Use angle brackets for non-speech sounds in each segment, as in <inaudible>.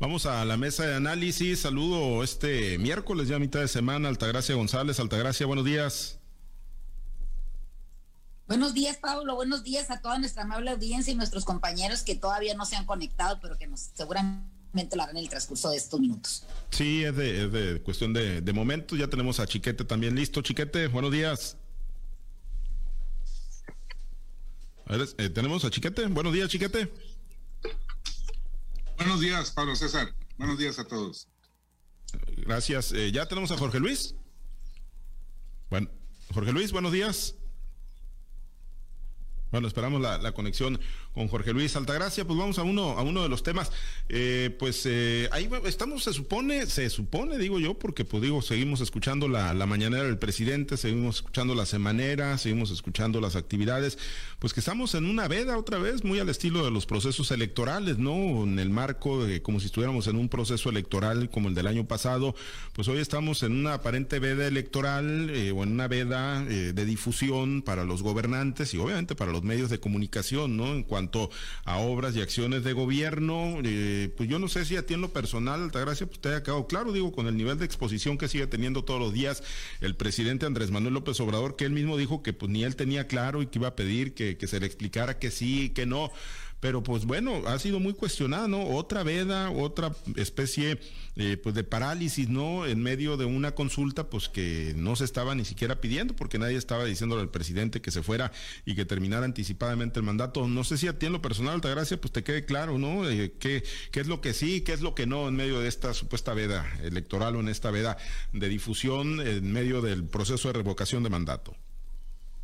Vamos a la mesa de análisis. Saludo este miércoles, ya mitad de semana, Altagracia González. Altagracia, buenos días. Buenos días, Pablo. Buenos días a toda nuestra amable audiencia y nuestros compañeros que todavía no se han conectado, pero que nos seguramente lo harán en el transcurso de estos minutos. Sí, es de, cuestión de, de momentos. Ya tenemos a Chiquete también listo. Chiquete, buenos días. Eh, tenemos a Chiquete. Buenos días, Chiquete. Buenos días, Pablo César. Buenos días a todos. Gracias. Eh, ya tenemos a Jorge Luis. Bueno, Jorge Luis, buenos días. Bueno, esperamos la, conexión con Jorge Luis Altagracia. Pues vamos a uno, a uno de los temas. Eh, pues eh, ahí estamos, se supone, se supone, digo yo, porque pues digo, seguimos escuchando la, la mañanera del presidente, seguimos escuchando la semanera, seguimos escuchando las actividades, pues que estamos en una veda otra vez, muy al estilo de los procesos electorales, ¿no? En el marco de como si estuviéramos en un proceso electoral como el del año pasado, pues hoy estamos en una aparente veda electoral eh, o en una veda de difusión para los gobernantes y obviamente para los medios de comunicación, ¿no? En cuanto a obras y acciones de gobierno, eh, pues yo no sé si a ti en lo personal, Altagracia, pues te haya quedado claro, digo, con el nivel de exposición que sigue teniendo todos los días el presidente Andrés Manuel López Obrador, que él mismo dijo que pues ni él tenía claro y que iba a pedir que, que se le explicara que sí y que no pero pues bueno, ha sido muy cuestionada, ¿no? Otra veda, otra especie eh, pues de parálisis, ¿no? En medio de una consulta, pues que no se estaba ni siquiera pidiendo, porque nadie estaba diciéndole al presidente que se fuera y que terminara anticipadamente el mandato. No sé si a ti en lo personal, Altagracia, pues te quede claro, ¿no? Eh, ¿qué, ¿Qué es lo que sí, qué es lo que no en medio de esta supuesta veda electoral o en esta veda de difusión en medio del proceso de revocación de mandato?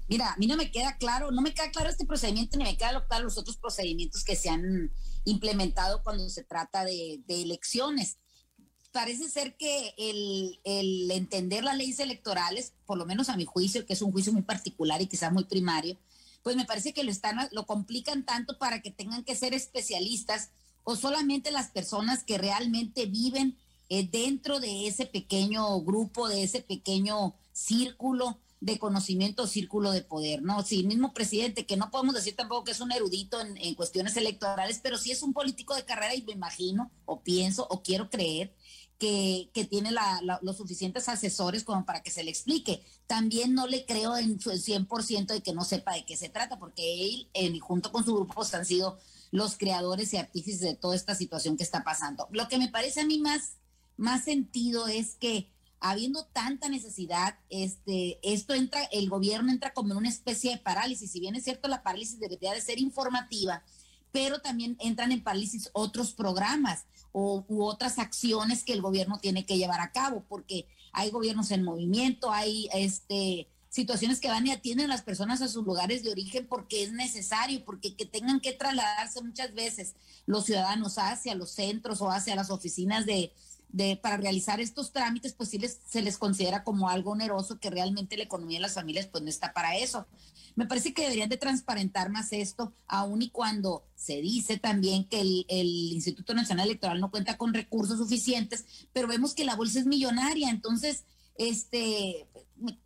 Mira, a mí no me queda claro, no me queda claro este procedimiento ni me queda claro los otros procedimientos que se han implementado cuando se trata de, elecciones. Parece ser que el, entender las leyes electorales, por lo menos a mi juicio, que es un juicio muy particular y quizás muy primario, pues me parece que lo están, lo complican tanto para que tengan que ser especialistas o solamente las personas que realmente viven eh, dentro de ese pequeño grupo, de ese pequeño círculo de conocimiento círculo de poder, ¿no? Sí, mismo presidente, que no podemos decir tampoco que es un erudito en, cuestiones electorales, pero sí es un político de carrera y me imagino, o pienso, o quiero creer, que, que tiene los suficientes asesores como para que se le explique. También no le creo en su 100% de que no sepa de qué se trata, porque él, junto con su grupo, pues, han sido los creadores y artífices de toda esta situación que está pasando. Lo que me parece a mí más, más sentido es que habiendo tanta necesidad, este, esto entra, el gobierno entra como en una especie de parálisis. Si bien es cierto, la parálisis debería de ser informativa, pero también entran en parálisis otros programas o, u otras acciones que el gobierno tiene que llevar a cabo, porque hay gobiernos en movimiento, hay este situaciones que van y atienden a las personas a sus lugares de origen porque es necesario, porque que tengan que trasladarse muchas veces los ciudadanos hacia los centros o hacia las oficinas de, de, para realizar estos trámites, pues sí les, se les considera como algo oneroso que realmente la economía de las familias pues no está para eso. Me parece que deberían de transparentar más esto, aun y cuando se dice también que el, el, Instituto Nacional Electoral no cuenta con recursos suficientes, pero vemos que la bolsa es millonaria, entonces este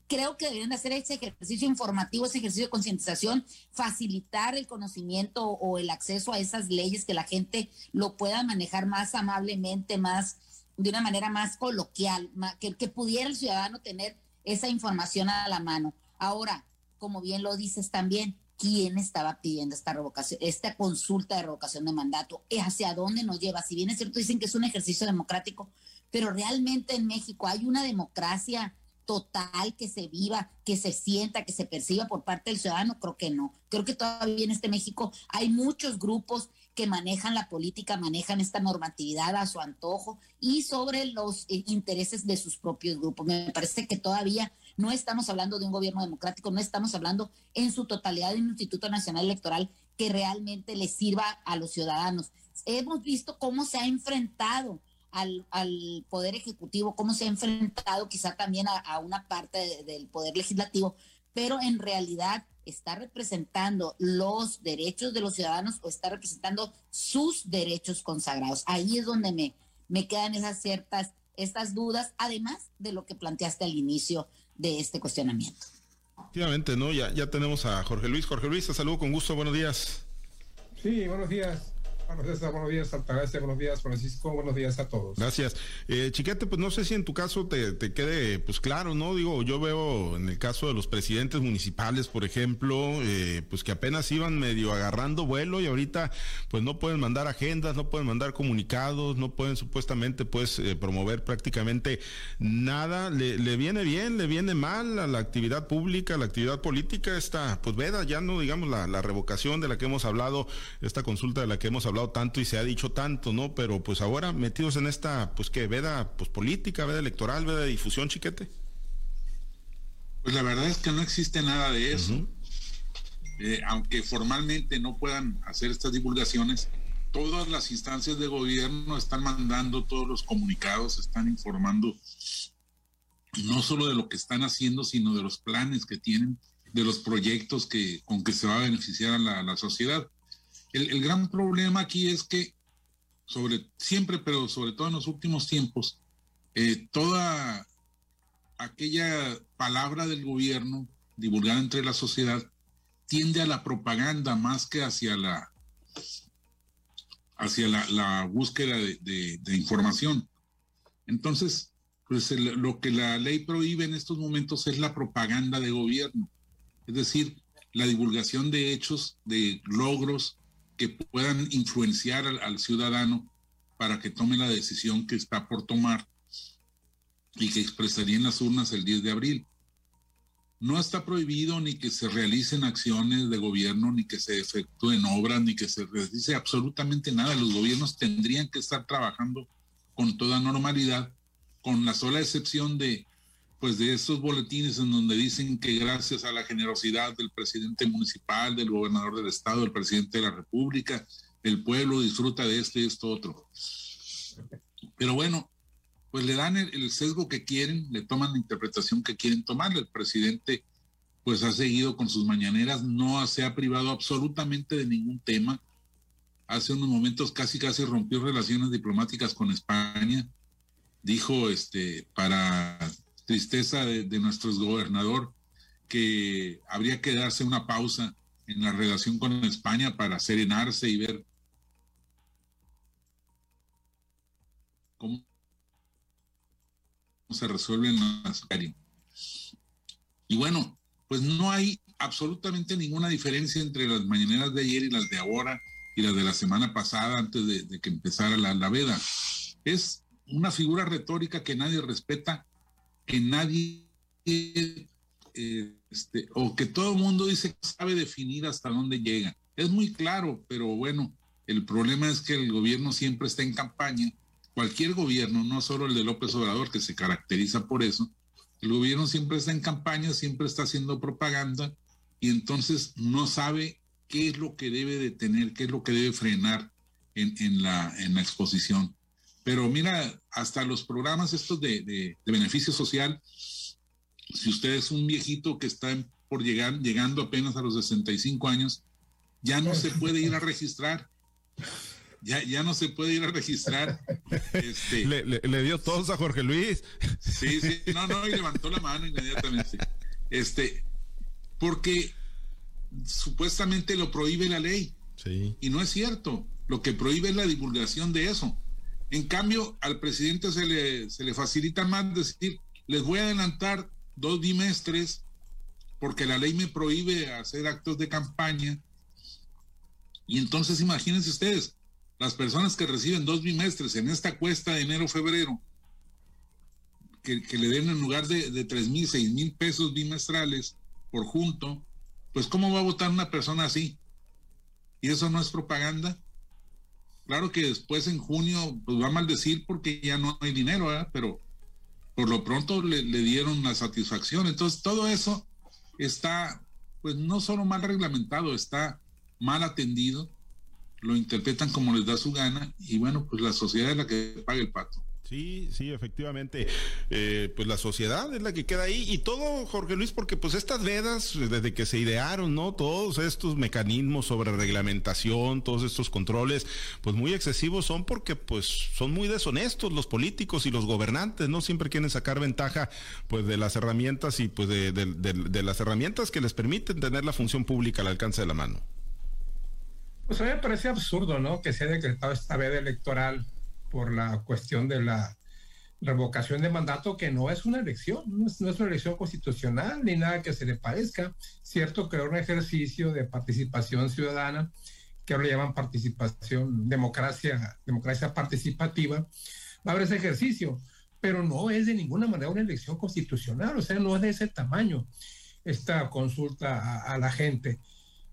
creo que deberían de hacer ese ejercicio informativo, ese ejercicio de concientización, facilitar el conocimiento o el acceso a esas leyes, que la gente lo pueda manejar más amablemente, más de una manera más coloquial, que, pudiera el ciudadano tener esa información a la mano. Ahora, como bien lo dices también, ¿quién estaba pidiendo esta revocación, esta consulta de revocación de mandato? ¿Hacia dónde nos lleva? Si bien es cierto, dicen que es un ejercicio democrático, pero realmente en México hay una democracia total que se viva, que se sienta, que se perciba por parte del ciudadano, creo que no. Creo que todavía en este México hay muchos grupos que manejan la política, manejan esta normatividad a su antojo y sobre los eh, intereses de sus propios grupos. Me parece que todavía no estamos hablando de un gobierno democrático, no estamos hablando en su totalidad de un Instituto Nacional Electoral que realmente le sirva a los ciudadanos. Hemos visto cómo se ha enfrentado al, Poder Ejecutivo, cómo se ha enfrentado quizá también a, una parte del Poder Legislativo, pero en realidad está representando los derechos de los ciudadanos o está representando sus derechos consagrados. Ahí es donde me, me quedan esas ciertas, estas dudas, además de lo que planteaste al inicio de este cuestionamiento. Efectivamente, ¿no? Ya, ya tenemos a Jorge Luis. Jorge Luis, te saludo con gusto, buenos días. Sí, buenos días. Buenos días, Altagracia, buenos días, Francisco, buenos días a todos. Gracias. Eh, Chiquete, pues no sé si en tu caso te, quede pues claro, ¿no? Digo, yo veo en el caso de los presidentes municipales, por ejemplo, eh, pues que apenas iban medio agarrando vuelo y ahorita pues no pueden mandar agendas, no pueden mandar comunicados, no pueden supuestamente pues eh, promover prácticamente nada. Le, le, viene bien, le viene mal a la actividad pública, a la actividad política, esta pues veda, ya no digamos la, la revocación de la que hemos hablado, esta consulta de la que hemos hablado tanto y se ha dicho tanto, ¿no? Pero pues ahora metidos en esta, pues que veda pues política, veda electoral, veda de difusión, chiquete. Pues la verdad es que no existe nada de eso. Eh, aunque formalmente no puedan hacer estas divulgaciones, todas las instancias de gobierno están mandando todos los comunicados, están informando no solo de lo que están haciendo, sino de los planes que tienen, de los proyectos que, con que se va a beneficiar a la sociedad. El, gran problema aquí es que, sobre siempre, pero sobre todo en los últimos tiempos, eh, toda aquella palabra del gobierno divulgada entre la sociedad tiende a la propaganda más que hacia la hacia la, búsqueda de, información. Entonces, pues lo que la ley prohíbe en estos momentos es la propaganda de gobierno, es decir, la divulgación de hechos, de logros, que puedan influenciar al, ciudadano para que tome la decisión que está por tomar y que expresaría en las urnas el 10 de abril. No está prohibido ni que se realicen acciones de gobierno, ni que se efectúen obras, ni que se realice absolutamente nada. Los gobiernos tendrían que estar trabajando con toda normalidad, con la sola excepción de pues de estos boletines en donde dicen que gracias a la generosidad del presidente municipal, del gobernador del estado, del presidente de la república, el pueblo disfruta de esto y esto otro. Pero bueno, pues le dan el, sesgo que quieren, le toman la interpretación que quieren tomar. El presidente pues ha seguido con sus mañaneras, no se ha privado absolutamente de ningún tema. Hace unos momentos casi casi rompió relaciones diplomáticas con España. Dijo este para tristeza de, nuestro gobernador que habría que darse una pausa en la relación con España para serenarse y ver cómo se resuelven las Y bueno, pues no hay absolutamente ninguna diferencia entre las mañaneras de ayer y las de ahora y las de la semana pasada antes de, que empezara la, la veda. Es una figura retórica que nadie respeta que nadie, este, o que todo el mundo dice que sabe definir hasta dónde llega. Es muy claro, pero bueno, el problema es que el gobierno siempre está en campaña. Cualquier gobierno, no solo el de López Obrador, que se caracteriza por eso, el gobierno siempre está en campaña, siempre está haciendo propaganda y entonces no sabe qué es lo que debe de tener, qué es lo que debe frenar en, la, en la exposición. Pero mira, hasta los programas estos de, beneficio social, si usted es un viejito que está por llegar, llegando apenas a los 65 años, ya no se puede ir a registrar. Ya, ya no se puede ir a registrar. Este, le, dio todos a Jorge Luis. Sí, sí, no, no, y levantó la mano inmediatamente. Este, porque supuestamente lo prohíbe la ley. Sí. Y no es cierto. Lo que prohíbe es la divulgación de eso. En cambio, al presidente se le, se le facilita más decir, les voy a adelantar dos bimestres porque la ley me prohíbe hacer actos de campaña. Y entonces imagínense ustedes, las personas que reciben dos bimestres en esta cuesta de enero-febrero, que, le den en lugar de, de tres mil, seis mil pesos bimestrales por junto, pues ¿cómo va a votar una persona así? ¿Y eso no es propaganda? Claro que después en junio pues va a maldecir porque ya no hay dinero, pero por lo pronto le, dieron la satisfacción. Entonces todo eso está pues no solo mal reglamentado, está mal atendido, lo interpretan como les da su gana y bueno, pues la sociedad es la que paga el pato. Sí, sí, efectivamente. Eh, pues la sociedad es la que queda ahí y todo, Jorge Luis, porque pues estas vedas, desde que se idearon, ¿no? Todos estos mecanismos sobre reglamentación, todos estos controles, pues muy excesivos son porque pues son muy deshonestos los políticos y los gobernantes, ¿no? Siempre quieren sacar ventaja pues de las herramientas y pues de, de las herramientas que les permiten tener la función pública al alcance de la mano. Pues a mí me parece absurdo, ¿no? Que se haya decretado esta veda electoral por la cuestión de la revocación de mandato, que no es una elección, no es, una elección constitucional ni nada que se le parezca. Cierto que era un ejercicio de participación ciudadana, que ahora le llaman participación, democracia, democracia participativa. Va a haber ese ejercicio, pero no es de ninguna manera una elección constitucional, o sea, no es de ese tamaño esta consulta a, la gente.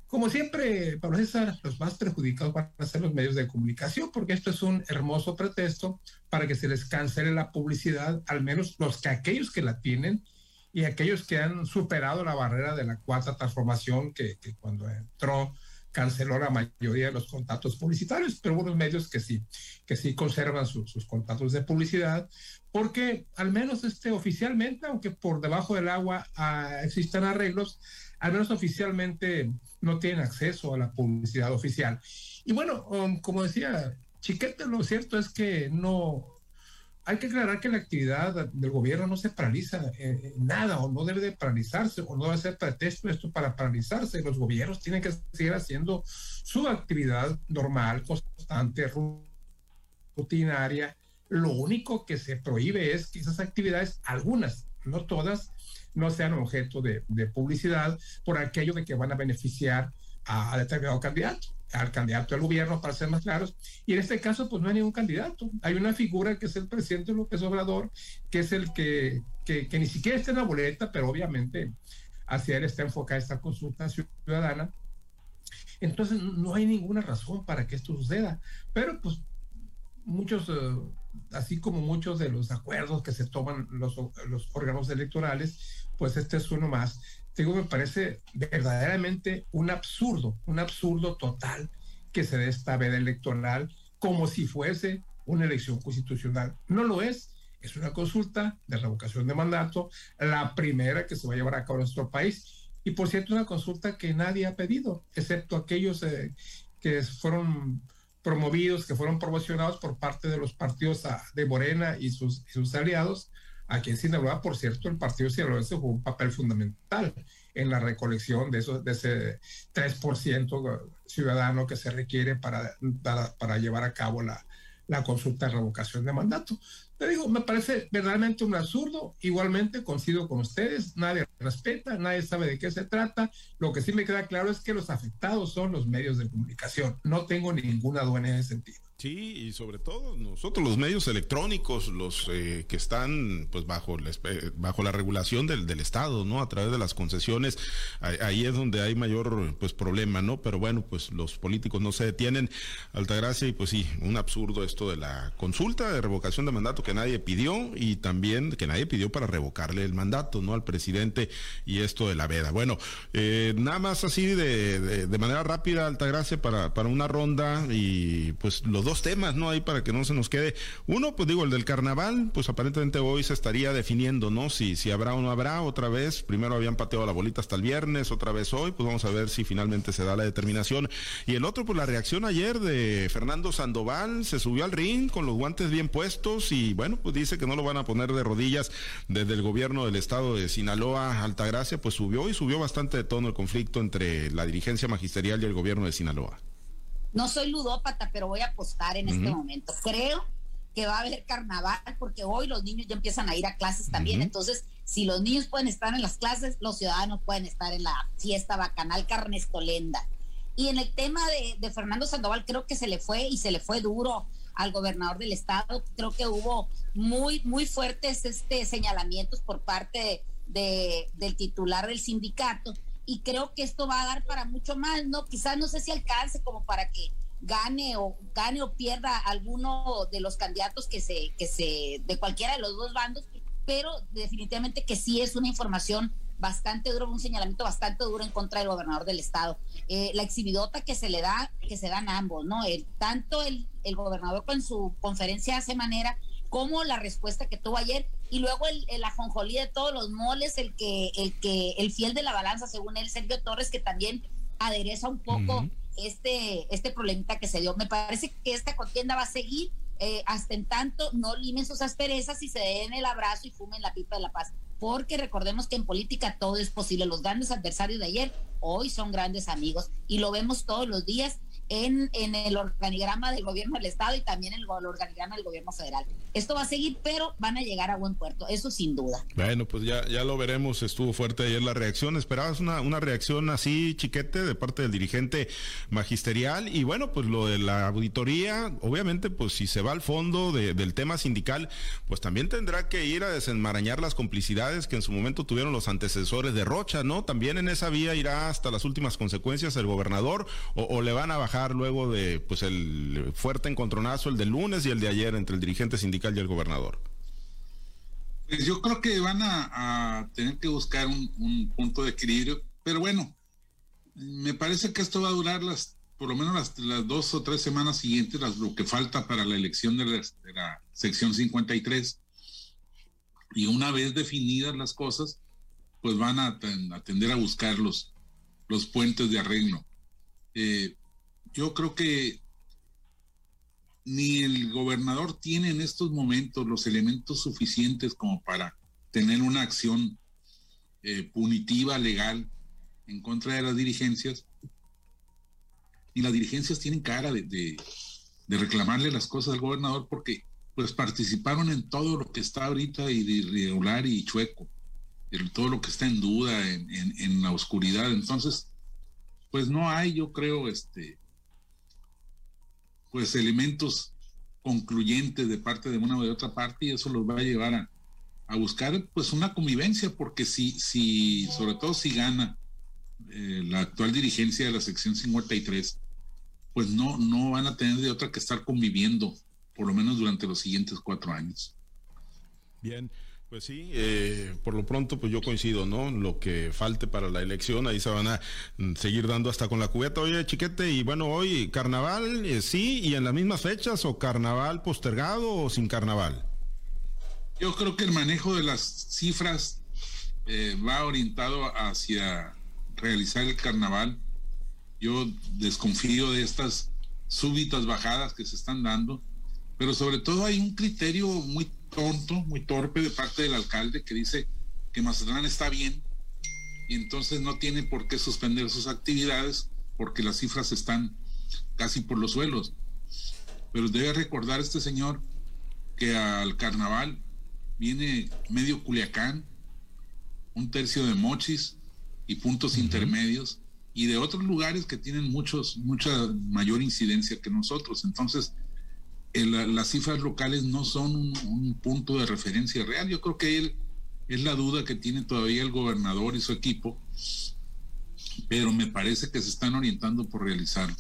Como siempre, para César, los más perjudicados van a ser los medios de comunicación, porque esto es un hermoso pretexto para que se les cancele la publicidad, al menos los que aquellos que la tienen y aquellos que han superado la barrera de la cuarta transformación, que cuando entró canceló la mayoría de los contactos publicitarios, pero hubo medios que sí, que sí conservan sus contactos de publicidad, porque al menos este, oficialmente, aunque por debajo del agua ah, existan arreglos, al menos oficialmente no tienen acceso a la publicidad oficial. Y bueno, um, como decía Chiquete, lo cierto es que no, hay que aclarar que la actividad del gobierno no se paraliza en nada o no debe de paralizarse o no debe ser pretexto esto para paralizarse. Los gobiernos tienen que seguir haciendo su actividad normal, constante, rutinaria. Lo único que se prohíbe es que esas actividades, algunas, no todas, no sean objeto de, publicidad por aquello de que van a beneficiar a, a determinado candidato al candidato del gobierno, para ser más claros. Y en este caso, pues no hay ningún candidato. Hay una figura que es el presidente López Obrador, que es el que, que, ni siquiera está en la boleta, pero obviamente hacia él está enfocada esta consulta ciudadana. Entonces, no hay ninguna razón para que esto suceda. Pero, pues, muchos, eh, así como muchos de los acuerdos que se toman los, los órganos electorales, pues este es uno más digo, me parece verdaderamente un absurdo, un absurdo total que se dé esta veda electoral como si fuese una elección constitucional. No lo es, es una consulta de revocación de mandato, la primera que se va a llevar a cabo en nuestro país. Y por cierto, una consulta que nadie ha pedido, excepto aquellos eh, que fueron promovidos, que fueron promocionados por parte de los partidos ah, de Morena y sus, y sus aliados, Aquí en Sinaloa, por cierto, el Partido Sinaloense jugó un papel fundamental en la recolección de, esos, de ese 3% ciudadano que se requiere para, para, llevar a cabo la, la consulta de revocación de mandato. Te digo, me parece verdaderamente un absurdo. Igualmente coincido con ustedes, nadie respeta, nadie sabe de qué se trata. Lo que sí me queda claro es que los afectados son los medios de comunicación. No tengo ninguna duda en ese sentido. Sí, y sobre todo nosotros los medios electrónicos, los eh, que están pues bajo la, bajo la regulación del, del, Estado, ¿no? A través de las concesiones, ahí, es donde hay mayor pues problema, ¿no? Pero bueno, pues los políticos no se detienen. Altagracia y pues sí, un absurdo esto de la consulta de revocación de mandato que nadie pidió y también que nadie pidió para revocarle el mandato, ¿no? Al presidente y esto de la veda. Bueno, eh, nada más así de, de, de manera rápida, Altagracia, para, para una ronda y pues los dos temas, ¿no? Ahí para que no se nos quede. Uno, pues digo, el del carnaval, pues aparentemente hoy se estaría definiendo, ¿no? Si, si habrá o no habrá otra vez. Primero habían pateado la bolita hasta el viernes, otra vez hoy, pues vamos a ver si finalmente se da la determinación. Y el otro, pues la reacción ayer de Fernando Sandoval, se subió al ring con los guantes bien puestos y bueno, pues dice que no lo van a poner de rodillas desde el gobierno del estado de Sinaloa, Altagracia, pues subió y subió bastante de tono el conflicto entre la dirigencia magisterial y el gobierno de Sinaloa. No soy ludópata, pero voy a apostar en este momento. Creo que va a haber carnaval porque hoy los niños ya empiezan a ir a clases también. Entonces, si los niños pueden estar en las clases, los ciudadanos pueden estar en la fiesta bacanal Carnestolenda. Y en el tema de, Fernando Sandoval, creo que se le fue y se le fue duro al gobernador del estado. Creo que hubo muy, muy fuertes este, señalamientos por parte de, del titular del sindicato y creo que esto va a dar para mucho más, ¿no? Quizás no sé si alcance como para que gane o gane o pierda alguno de los candidatos que se que se de cualquiera de los dos bandos, pero definitivamente que sí es una información bastante duro, un señalamiento bastante duro en contra del gobernador del estado. Eh, la exhibidota que se le da, que se dan ambos, ¿no? El, tanto el, el gobernador con su conferencia hace manera como la respuesta que tuvo ayer y luego el, el, ajonjolí de todos los moles, el que, el que, el fiel de la balanza, según él, Sergio Torres, que también adereza un poco este, este problemita que se dio. Me parece que esta contienda va a seguir eh, hasta en tanto no limen sus asperezas y se den el abrazo y fumen la pipa de la paz. Porque recordemos que en política todo es posible. Los grandes adversarios de ayer hoy son grandes amigos y lo vemos todos los días en, en el organigrama del gobierno del Estado y también en el organigrama del gobierno federal. Esto va a seguir, pero van a llegar a buen puerto, eso sin duda. Bueno, pues ya, ya lo veremos, estuvo fuerte ayer la reacción. ¿Esperabas una, una reacción así, chiquete, de parte del dirigente magisterial? Y bueno, pues lo de la auditoría, obviamente, pues si se va al fondo del tema sindical, pues también tendrá que ir a desenmarañar las complicidades que en su momento tuvieron los antecesores de Rocha, ¿no? También en esa vía irá hasta las últimas consecuencias el gobernador o, le van a bajar luego de pues el fuerte encontronazo el del lunes y el de ayer entre el dirigente sindical y el gobernador. Pues yo creo que van a, tener que buscar un, punto de equilibrio, pero bueno, me parece que esto va a durar las por lo menos las, dos o tres semanas siguientes, las, lo que falta para la elección de la, de la sección 53. Y una vez definidas las cosas, pues van a, atender a buscar los, los puentes de arreglo. Eh, yo creo que ni el gobernador tiene en estos momentos los elementos suficientes como para tener una acción eh, punitiva legal en contra de las dirigencias. Y las dirigencias tienen cara de, reclamarle las cosas al gobernador porque pues participaron en todo lo que está ahorita irregular y chueco, en todo lo que está en duda, en la oscuridad. Entonces, pues no hay, yo creo, este, pues elementos concluyentes de parte de una o de otra parte y eso los va a llevar a, buscar pues una convivencia porque si, si sobre todo si gana eh, la actual dirigencia de la sección 53 pues no, no van a tener de otra que estar conviviendo por lo menos durante los siguientes cuatro años. Bien. Pues sí, eh, por lo pronto pues yo coincido, ¿no? Lo que falte para la elección, ahí se van a mm, seguir dando hasta con la cubeta. Oye, chiquete, y bueno, hoy carnaval, eh, sí, y en las mismas fechas, o carnaval postergado o sin carnaval. Yo creo que el manejo de las cifras eh, va orientado hacia realizar el carnaval. Yo desconfío de estas súbitas bajadas que se están dando, pero sobre todo hay un criterio muy tonto, muy torpe de parte del alcalde que dice que Mazatlán está bien y entonces no tiene por qué suspender sus actividades porque las cifras están casi por los suelos. Pero debe recordar este señor que al carnaval viene medio Culiacán, un tercio de Mochis y puntos intermedios y de otros lugares que tienen muchos, mucha mayor incidencia que nosotros. Entonces, las cifras locales no son un, punto de referencia real. Yo creo que él es la duda que tiene todavía el gobernador y su equipo, pero me parece que se están orientando por realizarlo.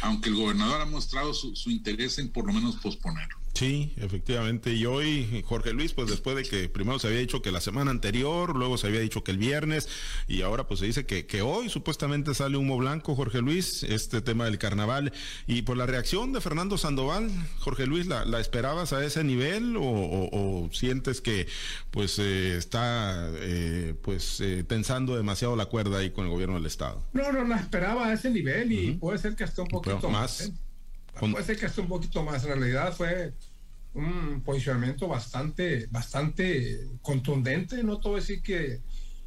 Aunque el gobernador ha mostrado su interés en por lo menos posponerlo. Sí, efectivamente. Y hoy, Jorge Luis, pues después de que primero se había dicho que la semana anterior, luego se había dicho que el viernes, y ahora pues se dice que, que hoy supuestamente sale humo blanco, Jorge Luis, este tema del carnaval. Y por la reacción de Fernando Sandoval, Jorge Luis, ¿la, esperabas a ese nivel o, sientes que pues eh, está eh, pues eh, tensando demasiado la cuerda ahí con el gobierno del Estado? No, no la esperaba a ese nivel y puede ser que hasta un poquito más. Puede ser que hasta un poquito más. En realidad fue un posicionamiento bastante, bastante contundente, no todo decir que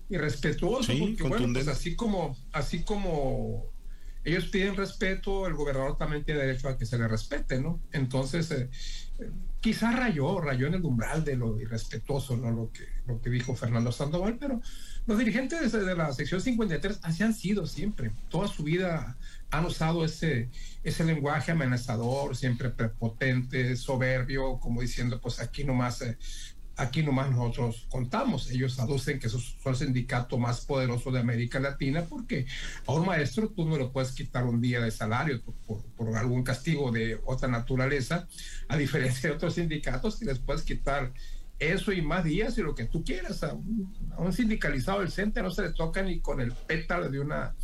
irrespetuoso, porque bueno, pues así como, así como ellos piden respeto, el gobernador también tiene derecho a que se le respete, ¿no? Entonces, eh, quizás rayó, rayó en el umbral de lo irrespetuoso, ¿no? Lo que, dijo Fernando Sandoval, pero los dirigentes de la sección 53 así han sido siempre, toda su vida han usado ese, ese lenguaje amenazador, siempre prepotente, soberbio, como diciendo, pues aquí nomás, eh, aquí nomás nosotros contamos. Ellos aducen que son el sindicato más poderoso de América Latina porque a un maestro tú no le puedes quitar un día de salario por, por, algún castigo de otra naturaleza, a diferencia de otros sindicatos que les puedes quitar eso y más días y lo que tú quieras. A un, a un sindicalizado del CENTE no se le toca ni con el pétalo de una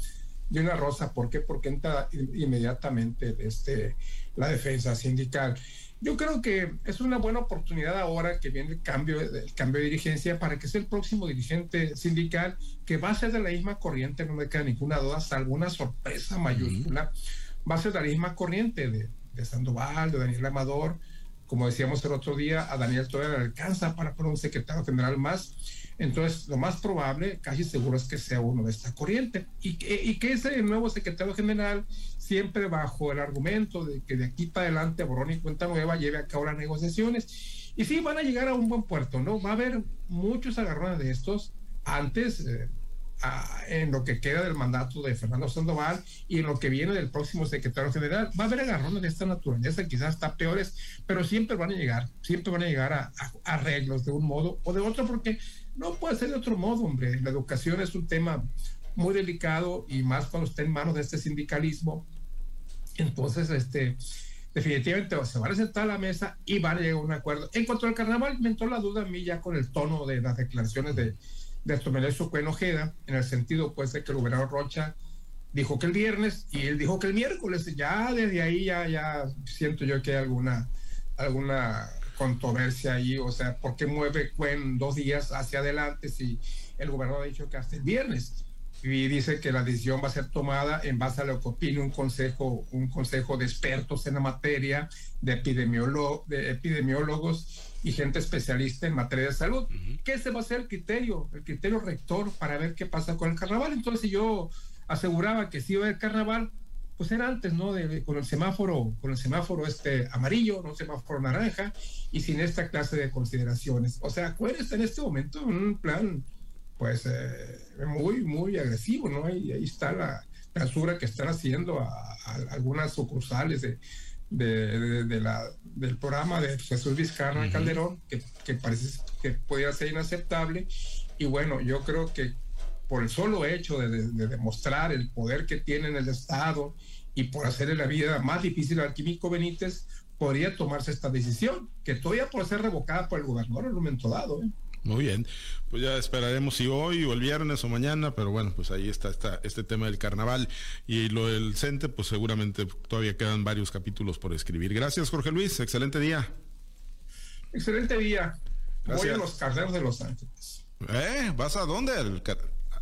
de una rosa. ¿Por qué? Porque entra inmediatamente este, la defensa sindical. Yo creo que es una buena oportunidad ahora que viene el cambio, el cambio de dirigencia para que sea el próximo dirigente sindical que va a ser de la misma corriente, no me queda ninguna duda, salvo una sorpresa mayúscula, va a ser de la misma corriente de, de Sandoval, de Daniel Amador, como decíamos el otro día, a Daniel todavía le alcanza para poner un secretario general más. Entonces, lo más probable, casi seguro, es que sea uno de esta corriente. Y que, ese nuevo secretario general, siempre bajo el argumento de que de aquí para adelante, borrón y cuenta nueva, lleve a cabo las negociaciones. Y sí, van a llegar a un buen puerto, ¿no? Va a haber muchos agarrones de estos antes. Eh, en lo que queda del mandato de Fernando Sandoval y en lo que viene del próximo secretario general. Va a haber agarrones de esta naturaleza, quizás hasta peores, pero siempre van a llegar, siempre van a llegar a, arreglos de un modo o de otro, porque no puede ser de otro modo, hombre. La educación es un tema muy delicado y más cuando está en manos de este sindicalismo. Entonces, este, definitivamente se van a sentar a la mesa y van a llegar a un acuerdo. En cuanto al carnaval, me entró la duda a mí ya con el tono de las declaraciones de de Tomelés Cuen Ojeda, en el sentido pues de que el gobernador Rocha dijo que el viernes y él dijo que el miércoles, ya desde ahí ya, ya siento yo que hay alguna, alguna controversia ahí, o sea, ¿por qué mueve Cuen dos días hacia adelante si el gobernador ha dicho que hasta el viernes? Y dice que la decisión va a ser tomada en base a lo que opine un consejo, un consejo de expertos en la materia, de epidemiólogos y gente especialista en materia de salud, que ese va a ser el criterio, el criterio rector para ver qué pasa con el carnaval. Entonces yo aseguraba que si iba a haber carnaval, pues era antes, ¿no? De, con el semáforo, con el semáforo este amarillo, no semáforo naranja, y sin esta clase de consideraciones. O sea, ¿cuál está en este momento en un plan, pues, eh, muy, muy agresivo, ¿no? Y ahí está la basura que están haciendo a algunas sucursales de de, la, del programa de Jesús Vizcarra Calderón, que, que, parece que podía ser inaceptable. Y bueno, yo creo que por el solo hecho de, demostrar el poder que tiene en el Estado y por hacerle la vida más difícil al químico Benítez, podría tomarse esta decisión, que todavía puede ser revocada por el gobernador en un momento dado. ¿eh? Muy bien, pues ya esperaremos si hoy o el viernes o mañana, pero bueno, pues ahí está, está este tema del carnaval y lo del CENTE, pues seguramente todavía quedan varios capítulos por escribir. Gracias, Jorge Luis, excelente día. Excelente día. Voy a los carneros de Los Ángeles. ¿Eh? ¿Vas a dónde?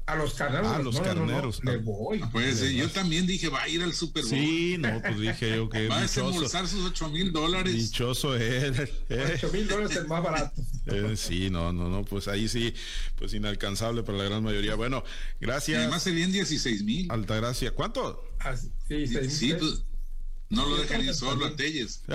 A los carneros. A los carneros. me voy. Pues yo también dije, va a ir al Super Bowl. Sí, no, pues dije yo que. <laughs> va a desembolsar sus 8 mil dólares. Dichoso él. 8 mil dólares es más barato. <laughs> Eh, sí, no, no, no, pues ahí sí, pues inalcanzable para la gran mayoría. Bueno, gracias. Y además serían 16 mil. Altagracia, ¿cuánto? Ah, sí, sí, pues, no lo dejan solo a Telles. <laughs>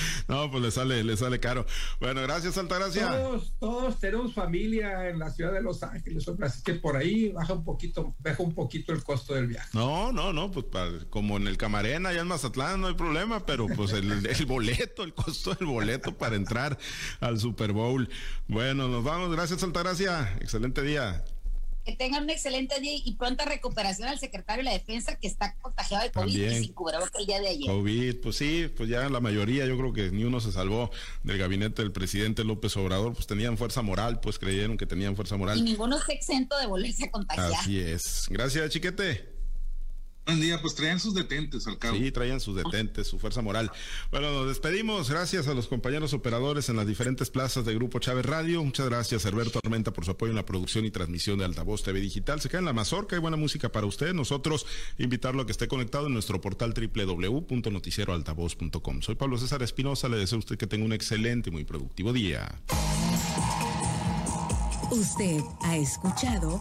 <laughs> No, pues le sale, le sale caro. Bueno, gracias, Altagracia. Todos, todos tenemos familia en la ciudad de Los Ángeles, así que por ahí baja un poquito, baja un poquito el costo del viaje. No, no, no, pues como en el Camarena, allá en Mazatlán, no hay problema, pero pues el, el boleto, el costo del boleto para entrar al Super Bowl. Bueno, nos vamos. Gracias, Altagracia. Excelente día que tengan un excelente día y pronta recuperación al secretario de la Defensa que está contagiado de COVID y sin cubrebocas el día de ayer. COVID, pues sí, pues ya la mayoría, yo creo que ni uno se salvó del gabinete del presidente López Obrador, pues tenían fuerza moral, pues creyeron que tenían fuerza moral. Y ninguno es exento de volverse a contagiar. Así es. Gracias, chiquete. Buen día, pues traían sus detentes al cabo. Sí, traían sus detentes, su fuerza moral. Bueno, nos despedimos. Gracias a los compañeros operadores en las diferentes plazas de Grupo Chávez Radio. Muchas gracias, Herberto Armenta, por su apoyo en la producción y transmisión de Altavoz TV Digital. Se queda en la mazorca, hay buena música para usted. Nosotros invitarlo a que esté conectado en nuestro portal www.noticieroaltavoz.com. Soy Pablo César Espinosa, le deseo a usted que tenga un excelente y muy productivo día. Usted ha escuchado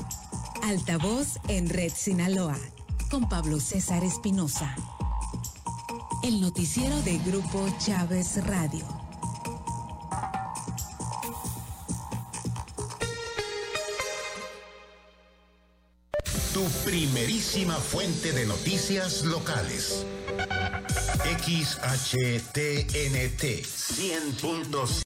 Altavoz en Red Sinaloa con Pablo César Espinosa. El noticiero de Grupo Chávez Radio. Tu primerísima fuente de noticias locales. XHTNT 100.5